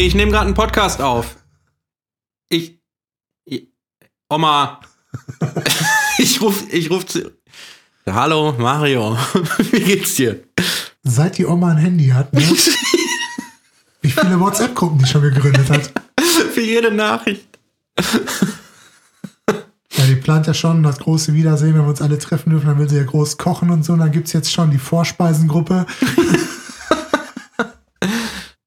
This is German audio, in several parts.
Nee, ich nehme gerade einen Podcast auf. Ich. ich Oma. ich ruf, ich ruf zu. Hallo, Mario. Wie geht's dir? Seit die Oma ein Handy hat, ne? Wie viele WhatsApp-Gruppen die schon gegründet hat. Für jede Nachricht. Ja, die plant ja schon das große Wiedersehen, wenn wir uns alle treffen dürfen, dann will sie ja groß kochen und so. Und dann gibt's jetzt schon die Vorspeisengruppe.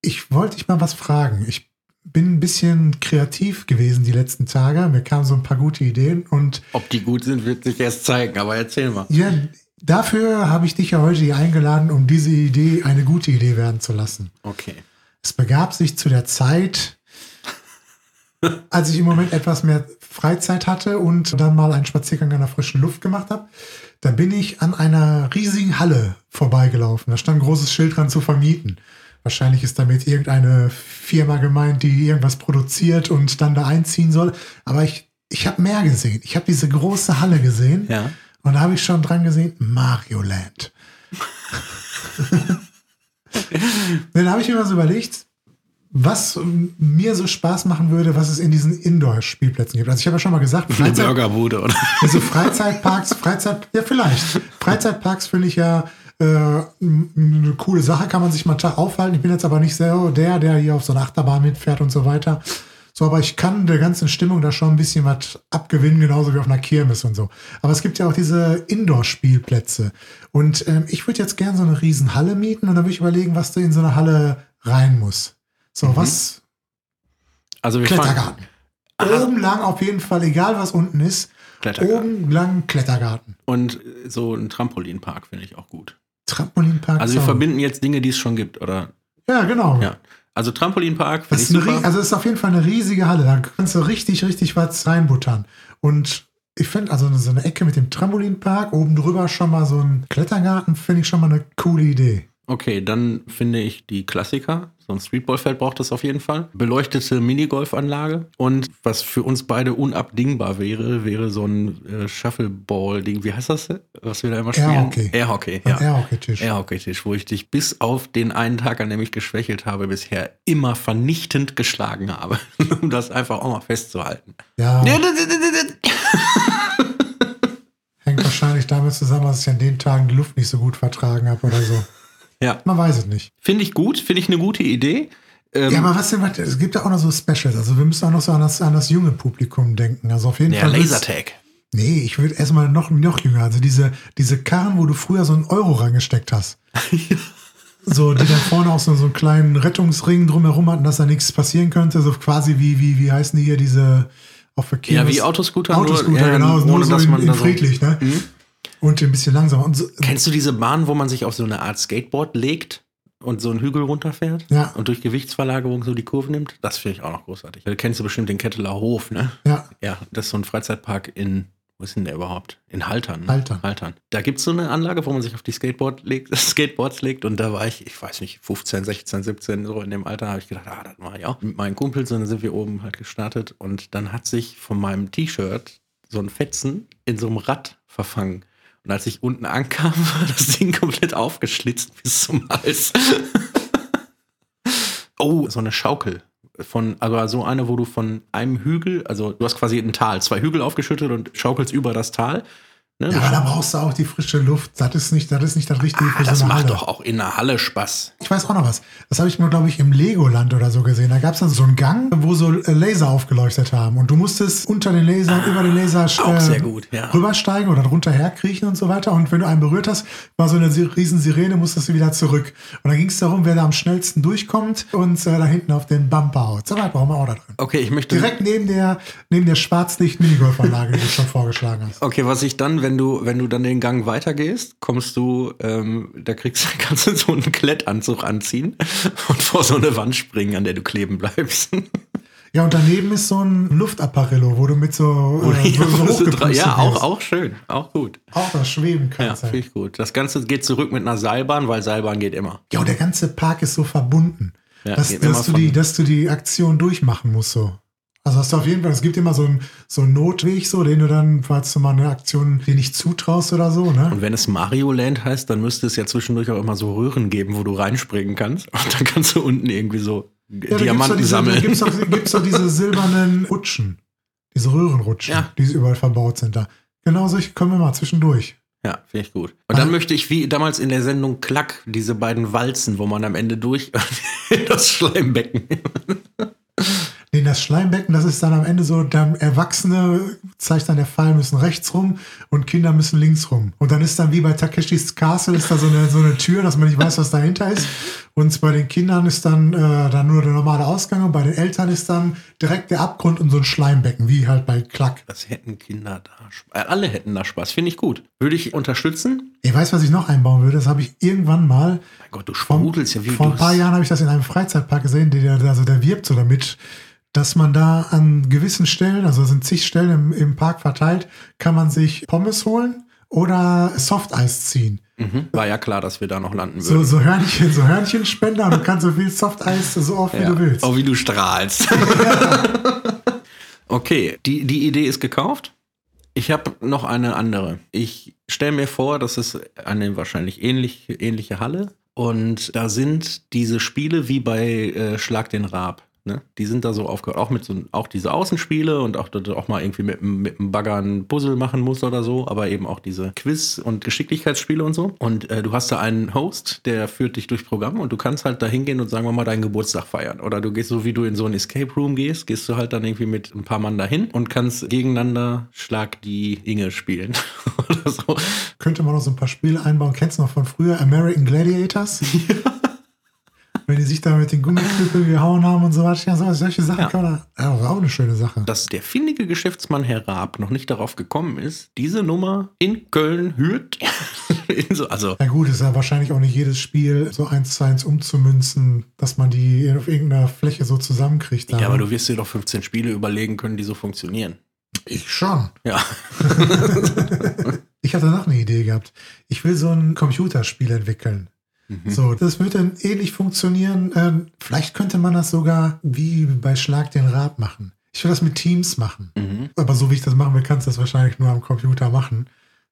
Ich wollte dich mal was fragen. Ich bin ein bisschen kreativ gewesen die letzten Tage. Mir kamen so ein paar gute Ideen und Ob die gut sind, wird sich erst zeigen, aber erzähl mal. ja, dafür habe ich dich ja heute hier eingeladen, um diese Idee eine gute Idee werden zu lassen. Okay. Es begab sich zu der Zeit, als ich im Moment etwas mehr Freizeit hatte und dann mal einen Spaziergang an der frischen Luft gemacht habe. Da bin ich an einer riesigen Halle vorbeigelaufen. Da stand ein großes Schild dran zu vermieten. Wahrscheinlich ist damit irgendeine Firma gemeint, die irgendwas produziert und dann da einziehen soll. Aber ich, ich habe mehr gesehen. Ich habe diese große Halle gesehen. Ja. Und da habe ich schon dran gesehen, Mario Land. Dann habe ich mir so überlegt, was mir so Spaß machen würde, was es in diesen Indoor-Spielplätzen gibt. Also ich habe ja schon mal gesagt, Freizeit, Burgerbude, oder? also Freizeitparks, Freizeit, ja vielleicht. Freizeitparks finde ich ja äh, eine coole Sache, kann man sich mal aufhalten. Ich bin jetzt aber nicht so der, der hier auf so einer Achterbahn mitfährt und so weiter. So, aber ich kann der ganzen Stimmung da schon ein bisschen was abgewinnen, genauso wie auf einer Kirmes und so. Aber es gibt ja auch diese Indoor-Spielplätze. Und ähm, ich würde jetzt gern so eine riesen Halle mieten und dann würde ich überlegen, was da in so eine Halle rein muss. So, was Also wir. Klettergarten. Oben lang auf jeden Fall, egal was unten ist. Klettergarten. Oben lang Klettergarten. Und so ein Trampolinpark finde ich auch gut. Trampolinpark. Also wir Zaun. verbinden jetzt Dinge, die es schon gibt, oder? Ja, genau. Ja. Also Trampolinpark Das ist eine, also es ist auf jeden Fall eine riesige Halle. Da kannst du richtig, richtig was reinbuttern. Und ich finde, also so eine Ecke mit dem Trampolinpark, oben drüber schon mal so ein Klettergarten, finde ich schon mal eine coole Idee. Okay, dann finde ich die Klassiker. So ein Streetballfeld braucht es auf jeden Fall. Beleuchtete Minigolfanlage. Und was für uns beide unabdingbar wäre, wäre so ein äh, Shuffleball-Ding. Wie heißt das? Was wir da immer spielen? Airhockey. Airhockey, ja. Airhockey-Tisch. Airhockey-Tisch, wo ich dich bis auf den einen Tag, an dem ich geschwächelt habe, bisher immer vernichtend geschlagen habe. um das einfach auch mal festzuhalten. Ja, hängt wahrscheinlich damit zusammen, dass ich an den Tagen die Luft nicht so gut vertragen habe oder so. Ja. Man weiß es nicht. Finde ich gut, finde ich eine gute Idee. Ähm, Ja, aber was denn, was, es gibt ja auch noch so Specials. Also wir müssen auch noch so an das, an das junge Publikum denken. Also auf jeden ja, Fall. Lasertag. Nee, ich würde erstmal noch, noch jünger. Also diese, diese Karren, wo du früher so einen Euro reingesteckt hast. So, die dann vorne auch so, so einen kleinen Rettungsring drumherum hatten, dass da nichts passieren könnte. So quasi wie, wie, wie heißen die hier, diese auf der Ja, wie Autoscooter, nur- Autoscooter, ja, genau. ohne, Nur so dass in, man in da so- friedlich, ne? Mhm. Und ein bisschen langsamer. Und so, Kennst du diese Bahn, wo man sich auf so eine Art Skateboard legt und so einen Hügel runterfährt Ja. und durch Gewichtsverlagerung so die Kurve nimmt? Das finde ich auch noch großartig. Da kennst du bestimmt den Ketteler Hof, ne? ja, Ja, das ist so ein Freizeitpark in, wo ist denn der überhaupt? In Haltern. Ne? Haltern. Haltern. Da gibt es so eine Anlage, wo man sich auf die Skateboard legt, Skateboards legt und da war ich, ich weiß nicht, 15, 16, 17, so in dem Alter, habe ich gedacht, ah, das mache ich auch. Mit meinen Kumpels und dann sind wir oben halt gestartet und dann hat sich von meinem T-Shirt so ein Fetzen in so einem Rad verfangen. Und als ich unten ankam, war das Ding komplett aufgeschlitzt bis zum Hals. oh, so eine Schaukel. Von, also so eine, wo du von einem Hügel, also du hast quasi ein Tal, zwei Hügel aufgeschüttet und schaukelst über das Tal. Ne? ja, aber da brauchst du auch die frische Luft. Das ist nicht das, ist nicht das Richtige ah, für das so eine macht Halle. doch auch in der Halle Spaß. Ich weiß auch noch was. Das habe ich mal, glaube ich, im Legoland oder so gesehen. Da gab es dann so einen Gang, wo so äh, Laser aufgeleuchtet haben. Und du musstest unter den Lasern, über den Laser auch äh, sehr gut, ja. rübersteigen oder drunter herkriechen und so weiter. Und wenn du einen berührt hast, war so eine riesen Sirene, musstest du wieder zurück. Und dann ging es darum, wer da am schnellsten durchkommt und äh, da hinten auf den Bumper haut. So weit brauchen wir auch da drin. Okay, ich möchte. Direkt neben der, neben der Schwarzlicht-Minigolfanlage, die du schon vorgeschlagen hast. Okay, was ich dann, wenn du, wenn du dann den Gang weitergehst, kommst du, ähm, da kriegst du, kannst du so einen Klettanzug anziehen und vor so eine Wand springen, an der du kleben bleibst. Ja, und daneben ist so ein Luftapparello, wo du mit so, äh, so, so hochgepustet ja, auch, auch schön, auch gut. Auch das Schweben Ja, kannst. finde ich gut. Das Ganze geht zurück mit einer Seilbahn, weil Seilbahn geht immer. Ja, und der ganze Park ist so verbunden, Ja, dass, dass, du die, dass du die Aktion durchmachen musst. So. Also hast du auf jeden Fall, es gibt immer so einen, so einen Notweg, so, den du dann, falls du mal eine Aktion dir nicht zutraust oder so, ne? Und wenn es Mario Land heißt, dann müsste es ja zwischendurch auch immer so Röhren geben, wo du reinspringen kannst. Und dann kannst du unten irgendwie so Ja, Diamanten da sammeln. gibt's doch, diese- gibt's doch diese silbernen Rutschen. Diese Röhrenrutschen, Ja. die überall verbaut sind da. Genau solche können wir mal zwischendurch. Ja, finde ich gut. Und dann Ah. möchte ich, wie damals in der Sendung Klack, diese beiden Walzen, wo man am Ende durch das Schleimbecken. Nee, das Schleimbecken, das ist dann am Ende so, dann Erwachsene, zeigt dann der Pfeil, müssen rechts rum und Kinder müssen links rum. Und dann ist dann wie bei Takeshis Castle, ist da so eine, so eine Tür, dass man nicht weiß, was dahinter ist. Und bei den Kindern ist dann, äh, dann nur der normale Ausgang und bei den Eltern ist dann direkt der Abgrund und so ein Schleimbecken, wie halt bei Klack. Das hätten Kinder da. Sp- Äh, alle hätten da Spaß. Finde ich gut. Würde ich unterstützen? Ich weiß, was ich noch einbauen würde, das habe ich irgendwann mal Mein Gott, du Vor, sprudelst ja wie vor ein paar Jahren habe ich das in einem Freizeitpark gesehen, der, also der wirbt so damit, dass man da an gewissen Stellen, also es sind zig Stellen im, im Park verteilt, kann man sich Pommes holen oder Softeis ziehen. Mhm. War ja klar, dass wir da noch landen So, würden. so Hörnchen, so Hörnchenspender du kannst so viel Softeis so oft wie ja. du willst. Auch wie du strahlst. okay, die, die Idee ist gekauft. Ich habe noch eine andere. Ich stelle mir vor, das ist eine wahrscheinlich ähnlich, ähnliche Halle. Und da sind diese Spiele wie bei äh, Schlag den Raab. Ne? Die sind da so aufgehört. Auch mit so auch diese Außenspiele und auch, dass du auch mal irgendwie mit, mit einem Bagger ein Puzzle machen musst oder so, aber eben auch diese Quiz- und Geschicklichkeitsspiele und so. Und äh, du hast da einen Host, der führt dich durch Programm und du kannst halt da hingehen und sagen wir mal deinen Geburtstag feiern. Oder du gehst so, wie du in so ein Escape Room gehst, gehst du halt dann irgendwie mit ein paar Mann dahin und kannst gegeneinander Schlag die Inge spielen. oder so. Könnte man noch so ein paar Spiele einbauen. Kennst du noch von früher American Gladiators? Wenn die sich da mit den Gummiknüppeln gehauen haben und so weiter. Ja, so, solche Sachen Ja. kann man. Ja, auch eine schöne Sache. dass der findige Geschäftsmann Herr Raab noch nicht darauf gekommen ist, diese Nummer in Köln hürt. so, also, Ja gut, ist ja wahrscheinlich auch nicht jedes Spiel so eins zu eins umzumünzen, dass man die auf irgendeiner Fläche so zusammenkriegt. ja, aber du wirst dir doch 15 Spiele überlegen können, die so funktionieren. Ich schon. Ja. Ich hatte noch eine Idee gehabt. Ich will so ein Computerspiel entwickeln. Mhm. So, das würde dann ähnlich funktionieren. Ähm, vielleicht könnte man das sogar wie bei Schlag den Rab machen. Ich will das mit Teams machen. Mhm. Aber so wie ich das machen will, kannst du das wahrscheinlich nur am Computer machen,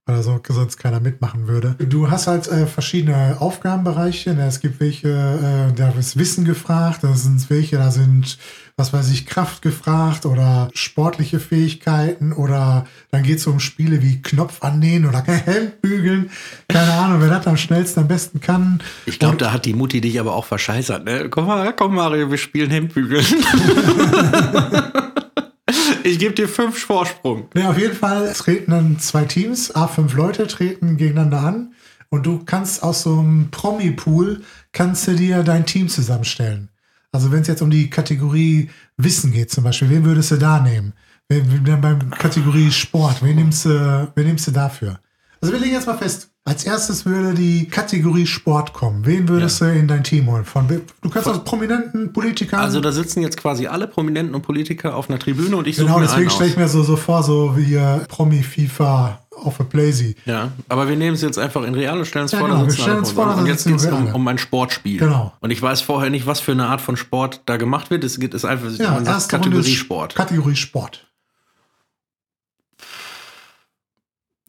weil da so, sonst keiner mitmachen würde. Du hast halt äh, verschiedene Aufgabenbereiche. Ne? Es gibt welche, äh, da ist Wissen gefragt, da sind welche, da sind, was weiß ich, Kraft gefragt oder sportliche Fähigkeiten oder dann geht es um Spiele wie Knopf annähen oder Hemd bügeln. Keine Ahnung, wer das am schnellsten am besten kann. Ich glaube, da hat die Mutti dich aber auch verscheißert. Ne? Komm mal, komm Mario, wir spielen Hemdbügeln. ich gebe dir fünf Vorsprung. Ne, auf jeden Fall treten dann zwei Teams, A5 Leute treten gegeneinander an und du kannst aus so einem Promi-Pool kannst du dir dein Team zusammenstellen. Also wenn es jetzt um die Kategorie Wissen geht zum Beispiel, wen würdest du da nehmen? Wen, wen, beim Kategorie Sport, wen nimmst, du, wen nimmst du dafür? Also wir legen jetzt mal fest, als erstes würde die Kategorie Sport kommen. Wen würdest du in dein Team holen? Von, du kannst aus prominenten Politikern... Also da sitzen jetzt quasi alle Prominenten und Politiker auf einer Tribüne und ich suche genau, deswegen stelle ich mir so, so vor, so wie Promi-FIFA auf a Playsee. Ja, aber wir nehmen es jetzt einfach in real und stellen es Ja, vor, genau, wir stellen vor, Und jetzt geht es um, um ein Sportspiel. Genau. Und ich weiß vorher nicht, was für eine Art von Sport da gemacht wird. Es geht es einfach Ja, man sagt Kategorie Sport. Kategorie Sport.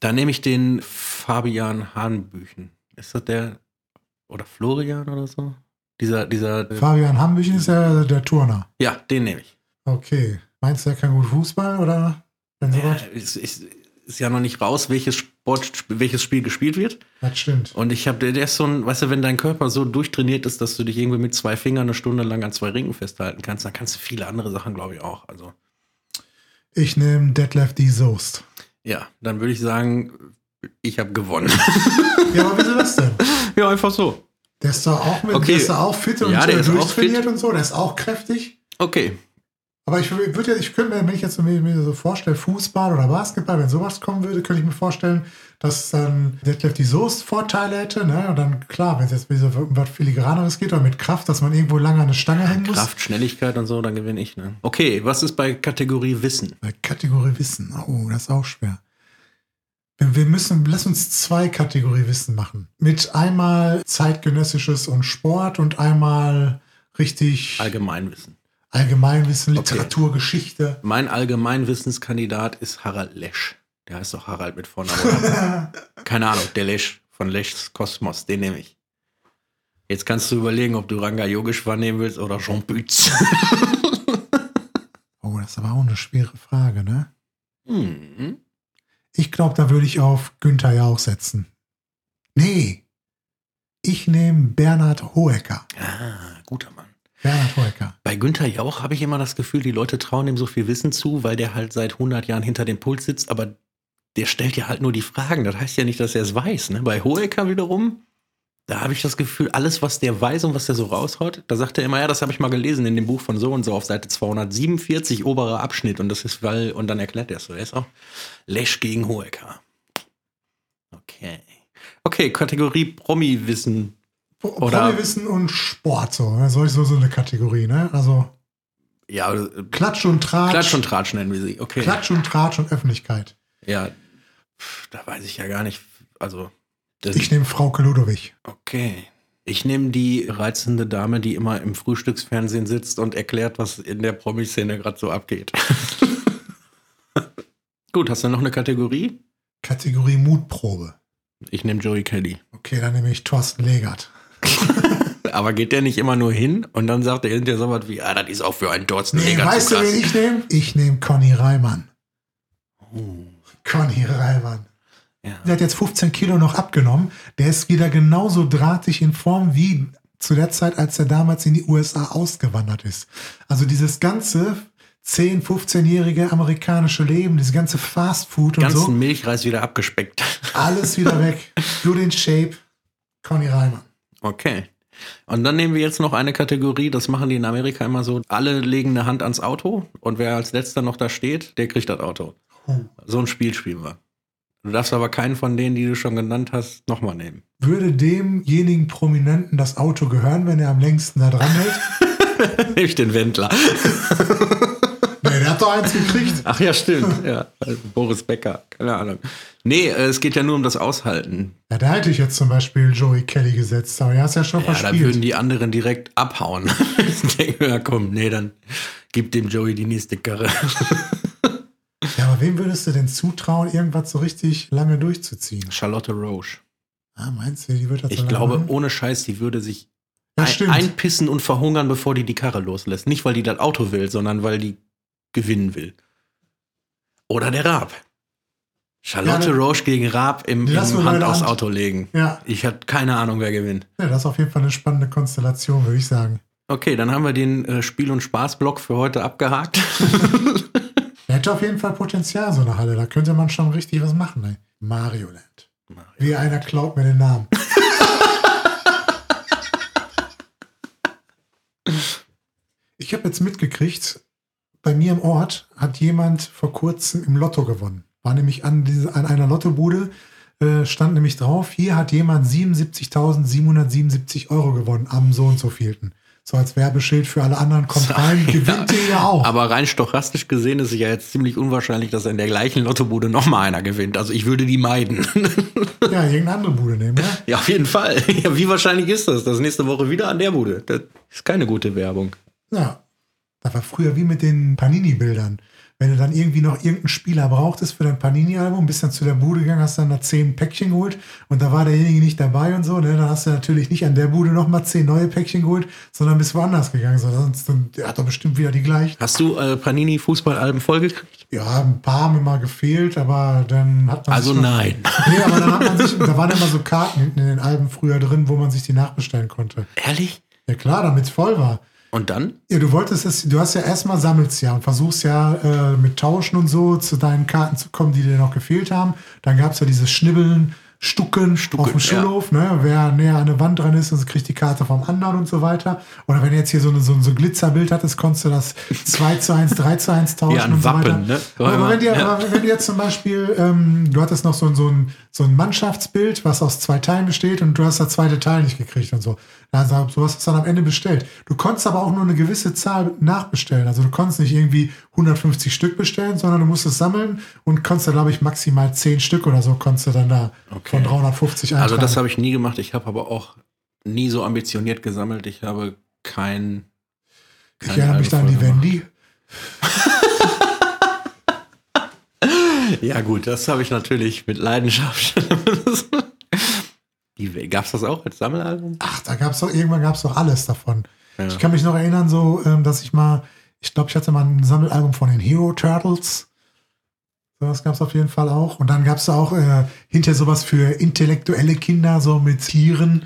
Da nehme ich den Fabian Hahnbüchen. Ist das der oder Florian oder so? Dieser, dieser. Fabian Hambüchen ist ja der Turner. ja, den nehme ich. Okay. Meinst du, er kann gut Fußball oder? Ja, ist, ist, ist ja noch nicht raus, welches Sport, welches Spiel gespielt wird. Das stimmt. Und ich habe, der, ist so ein, weißt du, wenn dein Körper so durchtrainiert ist, dass du dich irgendwie mit zwei Fingern eine Stunde lang an zwei Ringen festhalten kannst, dann kannst du viele andere Sachen, glaube ich, auch. Also, Ich nehme Detlef D. Soest. ja, dann würde ich sagen, ich habe gewonnen. Ja, aber wieso das denn? ja, einfach so. Der ist doch auch, mit, Okay. der ist doch auch fit und Ja, der äh, ist auch durchtrainiert fit. und so. Der ist auch kräftig. Okay. Aber ich würde ja, ich könnte mir, wenn ich jetzt so mir, mir so vorstelle, Fußball oder Basketball, wenn sowas kommen würde, könnte ich mir vorstellen, dass dann Detlef die Soest Vorteile hätte. Ne? Und dann, klar, wenn es jetzt so um was Filigraneres geht oder mit Kraft, dass man irgendwo lange an eine Stange hängen muss. Kraft, Schnelligkeit und so, dann gewinne ich. Ne? Okay, was ist bei Kategorie Wissen? Bei Kategorie Wissen. Oh, das ist auch schwer. Wir wir müssen, lass uns zwei Kategorie Wissen machen. Mit einmal zeitgenössisches und Sport und einmal richtig Allgemeinwissen. Allgemeinwissen, Okay. Literatur, Geschichte. Mein Allgemeinwissenskandidat ist Harald Lesch. Der heißt doch Harald mit Vornamen. Keine Ahnung, der Lesch von Leschs Kosmos, den nehme ich. Jetzt kannst du überlegen, ob du Ranga Yogeshwar nehmen willst oder Jean Bütz. Oh, das ist aber auch eine schwere Frage, ne? hm. Ich glaube, da würde ich auf Günther Jauch setzen. Nee. Ich nehme Bernhard Hoeker. Ah, guter Mann. Bernhard Hoeker. Bei Günther Jauch habe ich immer das Gefühl, die Leute trauen ihm so viel Wissen zu, weil der halt seit 100 Jahren hinter dem Pult sitzt, aber der stellt ja halt nur die Fragen. Das heißt ja nicht, dass er es weiß. Ne? Bei Hoeker wiederum, da habe ich das Gefühl, alles, was der weiß und was der so raushaut, da sagt er immer, ja, das habe ich mal gelesen in dem Buch von so und so auf Seite 247, oberer Abschnitt. Und das ist, weil, und dann erklärt er es so. Er ist auch Lesch gegen Hoeker. Okay. Okay, Kategorie Promi-Wissen. Promi-Wissen und Sport, so. ne? So ist so, so eine Kategorie, ne? Also Ja, äh, Klatsch und Tratsch. Klatsch und Tratsch nennen wir sie. Okay. Klatsch und Tratsch und Öffentlichkeit. Ja, da weiß ich ja gar nicht. Also, das, Ich nehme Frauke Ludowig. okay. Ich nehme die reizende Dame, die immer im Frühstücksfernsehen sitzt und erklärt, was in der Promi-Szene gerade so abgeht. Gut, hast du noch eine Kategorie? Kategorie Mutprobe. Ich nehme Joey Kelly. Okay, dann nehme ich Thorsten Legert. Aber geht der nicht immer nur hin und dann sagt er hinterher so was wie, ah, das ist auch für einen Thorsten Nee, weißt du, wen ich nehme? Ich nehme Conny Reimann. Oh, Conny Reimann. ja. Der hat jetzt 15 Kilo noch abgenommen. Der ist wieder genauso drahtig in Form wie zu der Zeit, als er damals in die USA ausgewandert ist. Also dieses ganze 10-, 15-jährige amerikanische Leben, dieses ganze Fast Food und Ganzen so, Milchreis wieder abgespeckt. alles wieder weg. Nur den Shape. Conny Reimann. Okay. Und dann nehmen wir jetzt noch eine Kategorie, das machen die in Amerika immer so. Alle legen eine Hand ans Auto und wer als letzter noch da steht, der kriegt das Auto. So ein Spiel spielen wir. Du darfst aber keinen von denen, die du schon genannt hast, nochmal nehmen. Würde demjenigen Prominenten das Auto gehören, wenn er am längsten da dran hält? Ich den Wendler. Ach ja, stimmt. Ja, also Boris Becker, keine Ahnung. Nee, äh, es geht ja nur um das Aushalten. Ja, da hätte ich jetzt zum Beispiel Joey Kelly gesetzt, aber er ist ja schon Ja, da verspielt. würden die anderen direkt abhauen. ich denke, ja komm, nee, dann gib dem Joey die nächste Karre. Ja, aber wem würdest du denn zutrauen, irgendwas so richtig lange durchzuziehen? Charlotte Roche. Ah, meinst du, die wird das so Ich lange glaube, machen? ohne Scheiß, die würde sich ja, ein, einpissen und verhungern, bevor die die Karre loslässt. Nicht, weil die das Auto will, sondern weil die gewinnen will. Oder der Raab. Charlotte Ja, Roche gegen Raab im, im Hand aufs Hand. Auto legen. ja. Ich hatte keine Ahnung, wer gewinnt. ja, das ist auf jeden Fall eine spannende Konstellation, würde ich sagen. Okay, dann haben wir den äh, Spiel- und Spaßblock für heute abgehakt. Er hätte auf jeden Fall Potenzial, so eine Halle. Da könnte man schon richtig was machen. Ey. Mario Land. Wie einer klaut mir den Namen. ich habe jetzt mitgekriegt, bei mir im Ort hat jemand vor kurzem im Lotto gewonnen. War nämlich an, diese, an einer Lottobude, äh, stand nämlich drauf, hier hat jemand 77.777 Euro gewonnen am so und so vielten. So als Werbeschild für alle anderen, kommt rein, gewinnt ihr ja auch. Aber rein stochastisch gesehen ist es ja jetzt ziemlich unwahrscheinlich, dass in der gleichen Lottobude nochmal einer gewinnt. Also ich würde die meiden. Ja, irgendeine andere Bude nehmen, ja? ja, auf jeden Fall. Ja, wie wahrscheinlich ist das, dass nächste Woche wieder an der Bude? Das ist keine gute Werbung. Ja. Das war früher wie mit den Panini-Bildern. Wenn du dann irgendwie noch irgendeinen Spieler brauchtest für dein Panini-Album, bist dann zu der Bude gegangen, hast dann da zehn Päckchen geholt und da war derjenige nicht dabei und so, ne? Dann hast du natürlich nicht an der Bude nochmal zehn neue Päckchen geholt, sondern bist woanders gegangen. So, sonst, dann, der hat doch bestimmt wieder die gleichen. Hast du äh, Panini-Fußballalben vollgekriegt? Ja, ein paar haben mir mal gefehlt, aber dann hat man Also sich noch- nein. Nee, aber dann hat man sich, da waren immer so Karten hinten in den Alben früher drin, wo man sich die nachbestellen konnte. Ehrlich? Ja klar, damit es voll war. Und dann? Ja, du wolltest es, du hast ja erstmal sammelst ja und versuchst ja äh, mit Tauschen und so zu deinen Karten zu kommen, die dir noch gefehlt haben. Dann gab es ja dieses Schnibbeln, Stucken, auf dem ja. Schulhof, ne? wer näher an der Wand dran ist, und kriegt die Karte vom anderen und so weiter. Oder wenn du jetzt hier so, eine, so, ein- so ein Glitzerbild hattest, konntest du das 2 zu 1, 3 zu 1 tauschen Ja, ein und so weiter. Wappen, ne? Aber wenn, dir, Ja. aber wenn du jetzt zum Beispiel, ähm, du hattest noch so, ein- so, ein, so ein Mannschaftsbild, was aus zwei Teilen besteht und du hast das zweite Teil nicht gekriegt und so. Also sowas hast du dann am Ende bestellt. Du konntest aber auch nur eine gewisse Zahl nachbestellen. Also du konntest nicht irgendwie 150 Stück bestellen, sondern du musstest sammeln und konntest da, glaube ich, maximal 10 Stück oder so konntest du dann da Okay. Von 350 Also das eintragen. habe ich nie gemacht. Ich habe aber auch nie so ambitioniert gesammelt. Ich habe kein. ich keine erinnere mich da an die gemacht. Wendy. Ja gut, das habe ich natürlich mit Leidenschaft. Gab es das auch als Sammelalbum? Ach, da gab es doch, irgendwann gab es doch alles davon. Ja. Ich kann mich noch erinnern, so, ähm, dass ich mal, ich glaube, ich hatte mal ein Sammelalbum von den Hero Turtles. Das gab es auf jeden Fall auch. Und dann gab es auch äh, hinterher sowas für intellektuelle Kinder, so mit Tieren,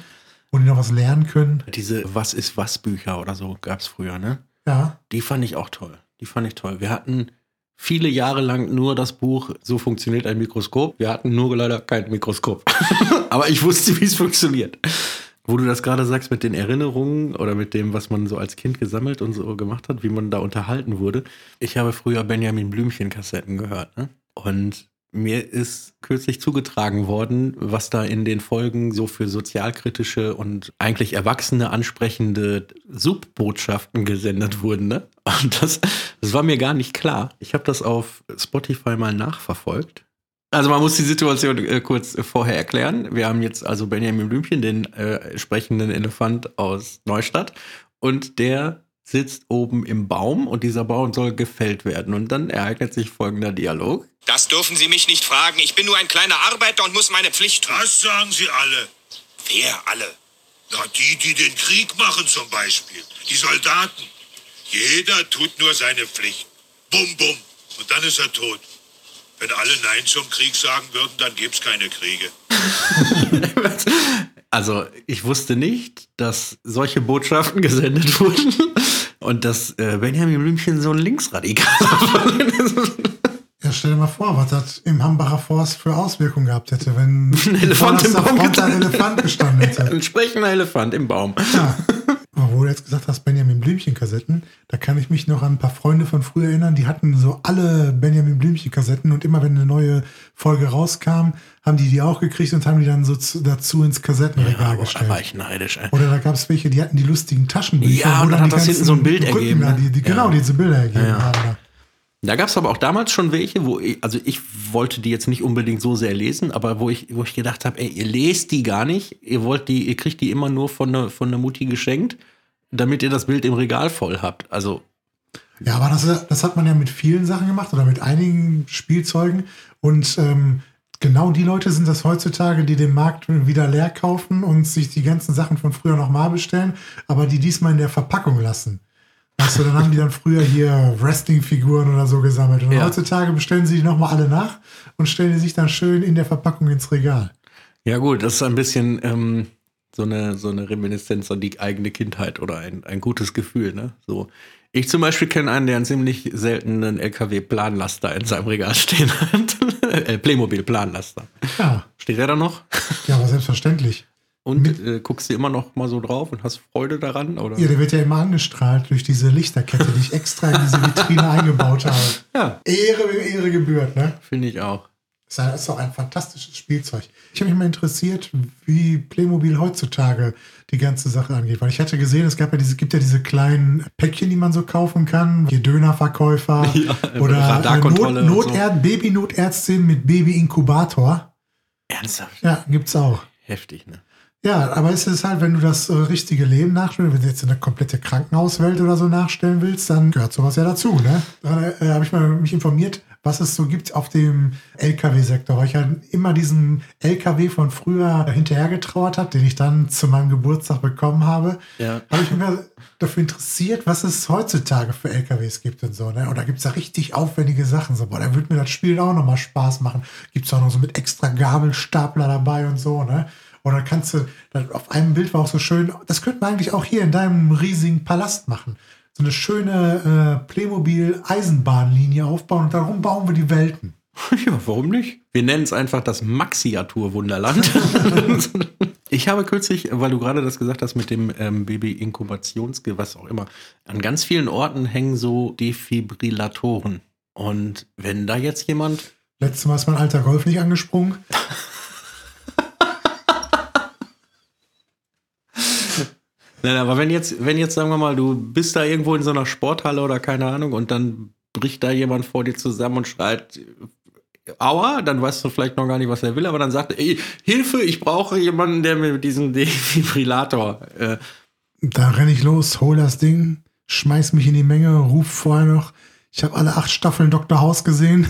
wo die noch was lernen können. Diese Was ist was Bücher oder so gab es früher, ne? Ja. Die fand ich auch toll. Die fand ich toll. Wir hatten viele Jahre lang nur das Buch So funktioniert ein Mikroskop. Wir hatten nur leider kein Mikroskop. Aber ich wusste, wie es funktioniert. Wo du das gerade sagst mit den Erinnerungen oder mit dem, was man so als Kind gesammelt und so gemacht hat, wie man da unterhalten wurde. Ich habe früher Benjamin Blümchen-Kassetten gehört. Ne? Und mir ist kürzlich zugetragen worden, was da in den Folgen so für sozialkritische und eigentlich Erwachsene ansprechende Subbotschaften gesendet wurden. Ne? Und das, das war mir gar nicht klar. Ich habe das auf Spotify mal nachverfolgt. Also man muss die Situation äh, kurz vorher erklären. Wir haben jetzt also Benjamin Blümchen, den äh, sprechenden Elefant aus Neustadt. Und der sitzt oben im Baum und dieser Baum soll gefällt werden. Und dann ereignet sich folgender Dialog. Das dürfen Sie mich nicht fragen. Ich bin nur ein kleiner Arbeiter und muss meine Pflicht tun. Das sagen Sie alle. Wer alle? Na, die, die den Krieg machen zum Beispiel. Die Soldaten. Jeder tut nur seine Pflicht. Bum, bum. Und dann ist er tot. Wenn alle Nein zum Krieg sagen würden, dann gäbe es keine Kriege. also, ich wusste nicht, dass solche Botschaften gesendet wurden und dass äh, Benjamin Blümchen so ein Linksradikaler Ja, stell dir mal vor, was das im Hambacher Forst für Auswirkungen gehabt hätte, wenn ein Elefant im Baum ein Elefant gestanden hätte. Ein sprechender Elefant im Baum. Ja. Aber wo du jetzt gesagt hast, Benjamin Blümchen-Kassetten, da kann ich mich noch an ein paar Freunde von früher erinnern, die hatten so alle Benjamin Blümchen-Kassetten und immer wenn eine neue Folge rauskam, haben die die auch gekriegt und haben die dann so zu, dazu ins Kassettenregal ja, gestellt. Da war ich neidisch. Ey. Oder da gab es welche, die hatten die lustigen Taschenbücher. Ja, und dann hat das hinten so ein Bild Rücken ergeben. Da, die, die, ja. Genau, diese Bilder ergeben ja. haben. Da. Da gab es aber auch damals schon welche, wo ich, also ich wollte die jetzt nicht unbedingt so sehr lesen, aber wo ich, wo ich gedacht habe, ey, ihr lest die gar nicht, ihr wollt die, ihr kriegt die immer nur von der, von der Mutti geschenkt, damit ihr das Bild im Regal voll habt. Also. Ja, aber das, das hat man ja mit vielen Sachen gemacht oder mit einigen Spielzeugen. Und ähm, genau die Leute sind das heutzutage, die den Markt wieder leer kaufen und sich die ganzen Sachen von früher nochmal bestellen, aber die diesmal in der Verpackung lassen. Weißt du, dann haben die dann früher hier Wrestling-Figuren oder so gesammelt. Und Ja. heutzutage bestellen sie die nochmal alle nach und stellen die sich dann schön in der Verpackung ins Regal. Ja, gut, das ist ein bisschen ähm, so, eine, so eine Reminiszenz an die eigene Kindheit oder ein, ein gutes Gefühl, ne? So. Ich zum Beispiel kenne einen, der einen ziemlich seltenen LKW-Planlaster in seinem Regal stehen hat. äh, Playmobil-Planlaster. Ja, Steht der da noch? ja, aber selbstverständlich. Und äh, guckst du immer noch mal so drauf und hast Freude daran? Oder? Ja, der wird ja immer angestrahlt durch diese Lichterkette, die ich extra in diese Vitrine eingebaut habe. Ja, Ehre, Ehre gebührt, ne? finde ich auch. Das ist auch ein fantastisches Spielzeug. Ich habe mich mal interessiert, wie Playmobil heutzutage die ganze Sache angeht. Weil ich hatte gesehen, es gab ja diese, gibt ja diese kleinen Päckchen, die man so kaufen kann. Hier Dönerverkäufer Ja, oder äh, Radarkontrolle und Not, so. Notär, Babynotärztin mit Babyinkubator. Ernsthaft? Ja, gibt's auch. Heftig, ne? Ja, aber es ist halt, wenn du das äh, richtige Leben nachstellen willst, wenn du jetzt eine komplette Krankenhauswelt oder so nachstellen willst, dann gehört sowas ja dazu. Ne? Da äh, habe ich mal mich informiert, was es so gibt auf dem LKW-Sektor, weil ich halt immer diesen LKW von früher hinterhergetrauert habe, den ich dann zu meinem Geburtstag bekommen habe. Ja. Habe ich mich dafür interessiert, was es heutzutage für LKWs gibt und so. Ne? Und da gibt es ja richtig aufwendige Sachen. So, boah, da würde mir das Spiel auch nochmal Spaß machen. Gibt es auch noch so mit extra Gabelstapler dabei und so. Ne? Oder kannst du, auf einem Bild war auch so schön, das könnte man eigentlich auch hier in deinem riesigen Palast machen. So eine schöne äh, Playmobil-Eisenbahnlinie aufbauen und darum bauen wir die Welten. Ja, warum nicht? Wir nennen es einfach das Maxiatur-Wunderland. ich habe kürzlich, weil du gerade das gesagt hast mit dem ähm, Baby-Inkubationsge, was auch immer, an ganz vielen Orten hängen so Defibrillatoren. Und wenn da jetzt jemand Letztes Mal ist mein alter Golf nicht angesprungen. Nein, aber wenn jetzt, wenn jetzt, sagen wir mal, du bist da irgendwo in so einer Sporthalle oder keine Ahnung und dann bricht da jemand vor dir zusammen und schreit, Aua, dann weißt du vielleicht noch gar nicht, was er will, aber dann sagt er, "Ey, Hilfe, ich brauche jemanden, der mir diesen Defibrillator. Äh, Da renne ich los, hol das Ding, schmeiß mich in die Menge, ruf vorher noch. Ich habe alle acht Staffeln Dr. House gesehen.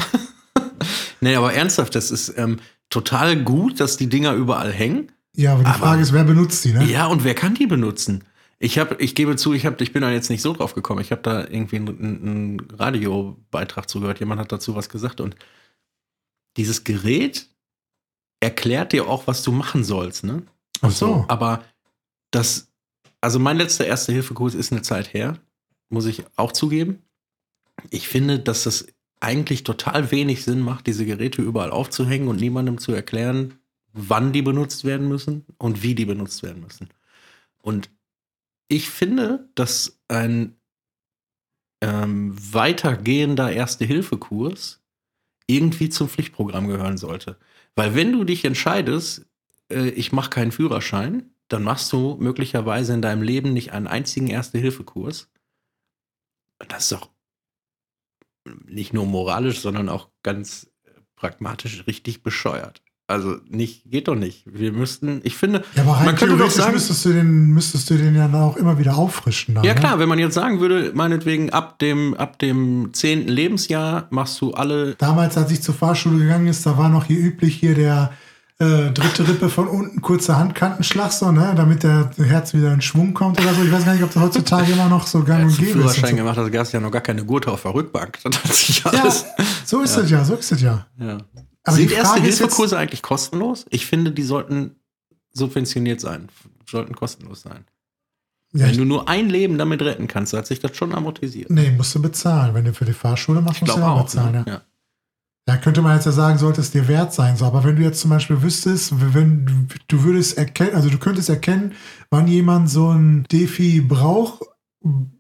nee, aber ernsthaft, das ist ähm, total gut, dass die Dinger überall hängen. Ja, aber die Aber- Frage ist, wer benutzt die, ne? Ja, und wer kann die benutzen? Ich habe, ich gebe zu, ich habe, ich bin da jetzt nicht so drauf gekommen. Ich habe da irgendwie einen, einen Radiobeitrag zugehört. Jemand hat dazu was gesagt und dieses Gerät erklärt dir auch, was du machen sollst, ne? Ach so. Aber das, also mein letzter Erste-Hilfe-Kurs ist eine Zeit her, muss ich auch zugeben. Ich finde, dass das eigentlich total wenig Sinn macht, diese Geräte überall aufzuhängen und niemandem zu erklären, wann die benutzt werden müssen und wie die benutzt werden müssen. Und ich finde, dass ein ähm, weitergehender Erste-Hilfe-Kurs irgendwie zum Pflichtprogramm gehören sollte. Weil wenn du dich entscheidest, äh, ich mache keinen Führerschein, dann machst du möglicherweise in deinem Leben nicht einen einzigen Erste-Hilfe-Kurs. Das ist doch nicht nur moralisch, sondern auch ganz pragmatisch richtig bescheuert. Also nicht, geht doch nicht. Wir müssten, ich finde, Ja, aber rein man könnte doch sagen, müsstest, du den, müsstest du den ja auch immer wieder auffrischen. Dann, ja ne? klar, wenn man jetzt sagen würde, meinetwegen ab dem, ab dem 10. Lebensjahr machst du alle Damals, als ich zur Fahrschule gegangen ist, da war noch hier üblich hier der äh, dritte Rippe von unten, kurzer Handkantenschlag, so, ne, damit der Herz wieder in Schwung kommt oder so. Ich weiß gar nicht, ob das heutzutage immer noch so gang Als und gäbe ist. Führerschein so. gemacht hast, gab es ja noch gar keine Gurte auf der Rückbank. Das hat sich Ja, alles. so ist es ja, so ist es ja. Ja. Aber Sind jetzt- Erste-Hilfe-Kurse eigentlich kostenlos? Ich finde, die sollten subventioniert sein, sollten kostenlos sein. ja Wenn du nur ein Leben damit retten kannst, hat sich das schon amortisiert. nee, musst du bezahlen. Wenn du für die Fahrschule machst, musst du auch. bezahlen. ne? Ja. Ja. Ja, könnte man jetzt ja sagen, sollte es dir wert sein. So, aber wenn du jetzt zum Beispiel wüsstest, wenn du würdest erkennen, also du könntest erkennen, wann jemand so ein Defi braucht,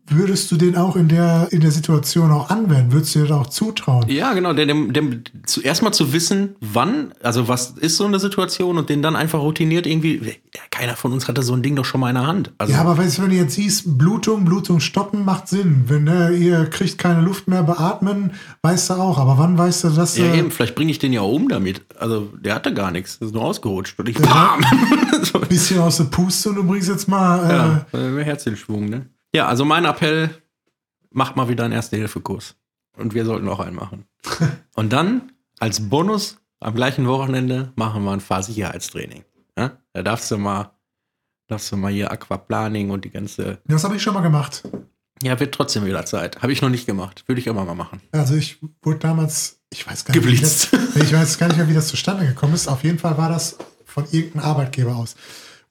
würdest du den auch in der, in der Situation auch anwenden? Würdest du dir das auch zutrauen? Ja, genau. Dem, dem, zuerst mal zu wissen, wann, also was ist so eine Situation und den dann einfach routiniert irgendwie. Ja, keiner von uns hatte so ein Ding doch schon mal in der Hand. Also, Ja, aber weißt du, wenn du jetzt siehst, Blutung, Blutung stoppen macht Sinn. Wenn ne, ihr kriegt keine Luft mehr beatmen, weißt du auch. Aber wann weißt du, dass ja, äh, eben, vielleicht bringe ich den ja auch um damit. Also, der hatte gar nichts. Das ist nur ausgerutscht. Und ich, bam! so, ein bisschen aus der Puste und du bringst jetzt mal. Äh, ja, äh, Herzensschwung, ne? Ja, also mein Appell, macht mal wieder einen Erste-Hilfe-Kurs. Und wir sollten auch einen machen. Und dann, als Bonus, am gleichen Wochenende, machen wir ein Fahrsicherheitstraining. Ja? Da darfst du mal, darfst du mal hier Aquaplaning und die ganze. Das habe ich schon mal gemacht. Ja, wird trotzdem wieder Zeit. Habe ich noch nicht gemacht. Würde ich immer mal machen. Also ich wurde damals, ich weiß gar nicht, wie Geblitzt. das, ich weiß gar nicht mehr, wie das zustande gekommen ist. Auf jeden Fall war das von irgendeinem Arbeitgeber aus.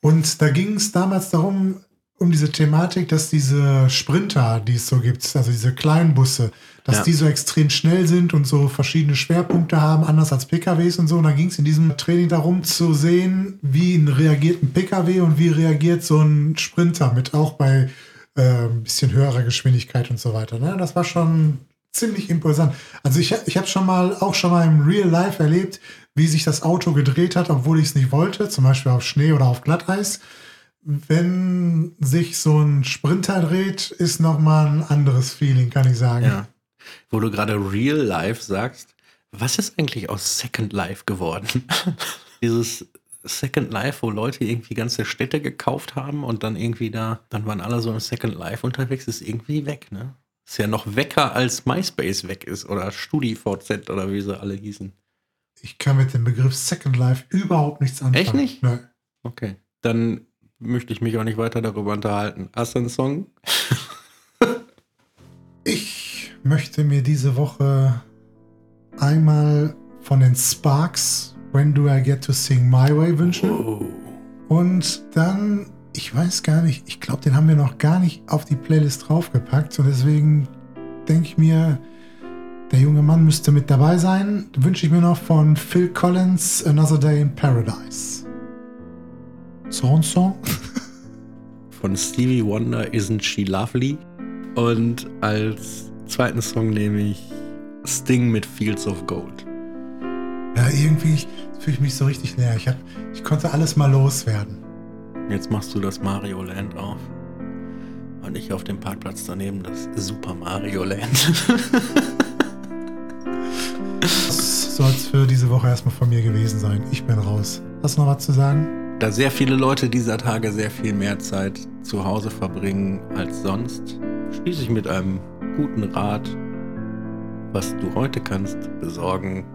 Und da ging es damals darum, um diese Thematik, dass diese Sprinter, die es so gibt, also diese kleinen Busse, dass Ja. die so extrem schnell sind und so verschiedene Schwerpunkte haben, anders als PKWs und so. Und da ging es in diesem Training darum zu sehen, wie ein reagiert ein PKW und wie reagiert so ein Sprinter mit auch bei äh, ein bisschen höherer Geschwindigkeit und so weiter. Ne? Das war schon ziemlich imposant. Also ich, ich habe schon mal auch schon mal im Real Life erlebt, wie sich das Auto gedreht hat, obwohl ich es nicht wollte, zum Beispiel auf Schnee oder auf Glatteis. Wenn sich so ein Sprinter dreht, ist nochmal ein anderes Feeling, kann ich sagen. Ja. Wo du gerade Real Life sagst, was ist eigentlich aus Second Life geworden? Dieses Second Life, wo Leute irgendwie ganze Städte gekauft haben und dann irgendwie da, dann waren alle so im Second Life unterwegs, ist irgendwie weg, ne? Ist ja noch wecker als MySpace weg ist oder StudiVZ oder wie sie alle hießen. Ich kann mit dem Begriff Second Life überhaupt nichts anfangen. Echt nicht? Nö. Okay. Dann möchte ich mich auch nicht weiter darüber unterhalten. Hast du einen Song? Ich möchte mir diese Woche einmal von den Sparks When Do I Get to Sing My Way wünschen. Oh. Und dann, ich weiß gar nicht, ich glaube, den haben wir noch gar nicht auf die Playlist draufgepackt. Und deswegen denke ich mir, der junge Mann müsste mit dabei sein. Wünsche ich mir noch von Phil Collins Another Day in Paradise. So ein Song? von Stevie Wonder Isn't She Lovely. Und als zweiten Song nehme ich Sting mit Fields of Gold. Ja, irgendwie fühle ich mich so richtig leer. Ich, hab, ich konnte alles mal loswerden. Jetzt machst du das Mario Land auf. Und ich auf dem Parkplatz daneben das Super Mario Land. Das soll es für diese Woche erstmal von mir gewesen sein. Ich bin raus. Hast du noch was zu sagen? Da sehr viele Leute dieser Tage sehr viel mehr Zeit zu Hause verbringen als sonst, schließe ich mit einem guten Rat, was du heute kannst besorgen,